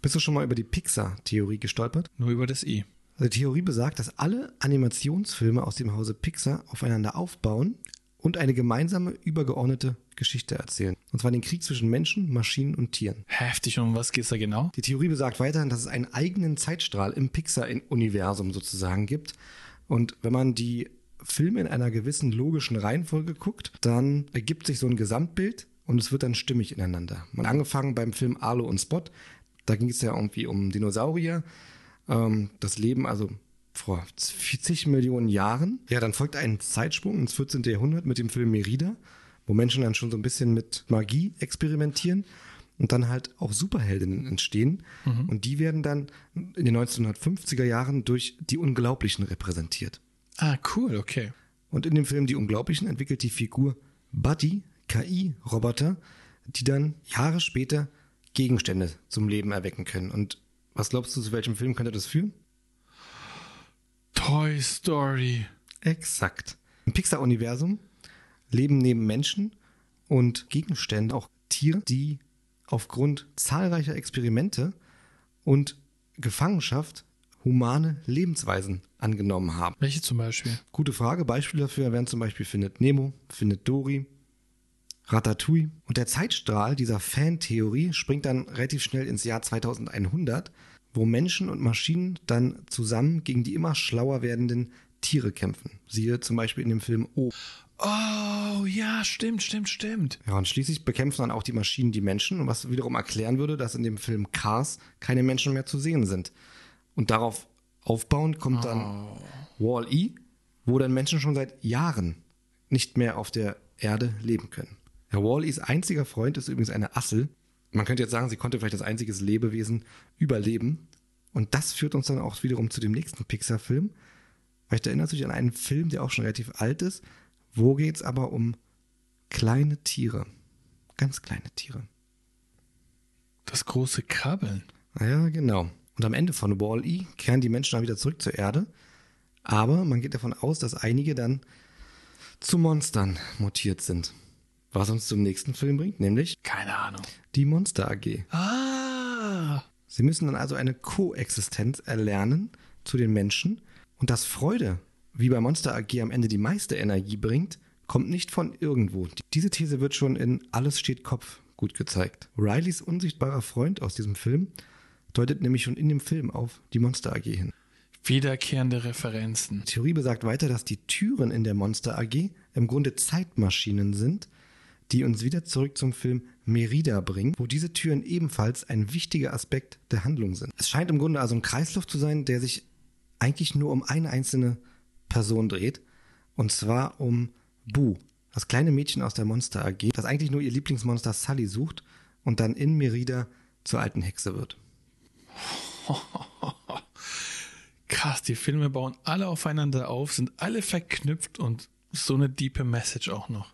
Bist du schon mal über die Pixar-Theorie gestolpert? Nur über das I. Also die Theorie besagt, dass alle Animationsfilme aus dem Hause Pixar aufeinander aufbauen und eine gemeinsame, übergeordnete Geschichte erzählen. Und zwar den Krieg zwischen Menschen, Maschinen und Tieren. Heftig, und um was geht's da genau? Die Theorie besagt weiterhin, dass es einen eigenen Zeitstrahl im Pixar-Universum sozusagen gibt. Und wenn man die Filme in einer gewissen logischen Reihenfolge guckt, dann ergibt sich so ein Gesamtbild und es wird dann stimmig ineinander. Man angefangen beim Film Arlo und Spot, da ging es ja irgendwie um Dinosaurier, ähm, das Leben also vor 40 Millionen Jahren. Ja, dann folgt ein Zeitsprung ins 14. Jahrhundert mit dem Film Merida, wo Menschen dann schon so ein bisschen mit Magie experimentieren und dann halt auch Superheldinnen entstehen. Mhm. Und die werden dann in den 1950er Jahren durch die Unglaublichen repräsentiert. Ah, cool, okay. Und in dem Film Die Unglaublichen entwickelt die Figur Buddy KI-Roboter, die dann Jahre später Gegenstände zum Leben erwecken können. Und was glaubst du, zu welchem Film könnte das führen? Toy Story. Exakt. Im Pixar-Universum leben neben Menschen und Gegenständen auch Tiere, die aufgrund zahlreicher Experimente und Gefangenschaft humane Lebensweisen angenommen haben. Welche zum Beispiel? Gute Frage. Beispiele dafür wären zum Beispiel Findet Nemo, Findet Dory, Ratatouille. Und der Zeitstrahl dieser Fantheorie springt dann relativ schnell ins Jahr 2100, wo Menschen und Maschinen dann zusammen gegen die immer schlauer werdenden Tiere kämpfen. Siehe zum Beispiel in dem Film O. Oh, ja, stimmt, stimmt, stimmt. Ja, und schließlich bekämpfen dann auch die Maschinen die Menschen, was wiederum erklären würde, dass in dem Film Cars keine Menschen mehr zu sehen sind. Und darauf aufbauend kommt dann oh. Wall-E, wo dann Menschen schon seit Jahren nicht mehr auf der Erde leben können. Ja, Wall-E's einziger Freund ist übrigens eine Assel. Man könnte jetzt sagen, sie konnte vielleicht als einziges Lebewesen überleben. Und das führt uns dann auch wiederum zu dem nächsten Pixar-Film. Vielleicht erinnert sich an einen Film, der auch schon relativ alt ist. Wo geht es aber um kleine Tiere? Ganz kleine Tiere. Das große Krabbeln. Ja, genau. Und am Ende von Wall-E kehren die Menschen dann wieder zurück zur Erde. Aber man geht davon aus, dass einige dann zu Monstern mutiert sind. Was uns zum nächsten Film bringt, nämlich. Keine Ahnung. Die Monster AG. Ah. Sie müssen dann also eine Koexistenz erlernen zu den Menschen. Und dass Freude, wie bei Monster AG am Ende die meiste Energie bringt, kommt nicht von irgendwo. Diese These wird schon in Alles steht Kopf gut gezeigt. Rileys unsichtbarer Freund aus diesem Film deutet nämlich schon in dem Film auf die Monster AG hin. Wiederkehrende Referenzen. Die Theorie besagt weiter, dass die Türen in der Monster AG im Grunde Zeitmaschinen sind, die uns wieder zurück zum Film Merida bringen, wo diese Türen ebenfalls ein wichtiger Aspekt der Handlung sind. Es scheint im Grunde also ein Kreislauf zu sein, der sich eigentlich nur um eine einzelne Person dreht, und zwar um Boo, das kleine Mädchen aus der Monster AG, das eigentlich nur ihr Lieblingsmonster Sully sucht und dann in Merida zur alten Hexe wird. Krass, die Filme bauen alle aufeinander auf, sind alle verknüpft und so eine diepe Message auch noch.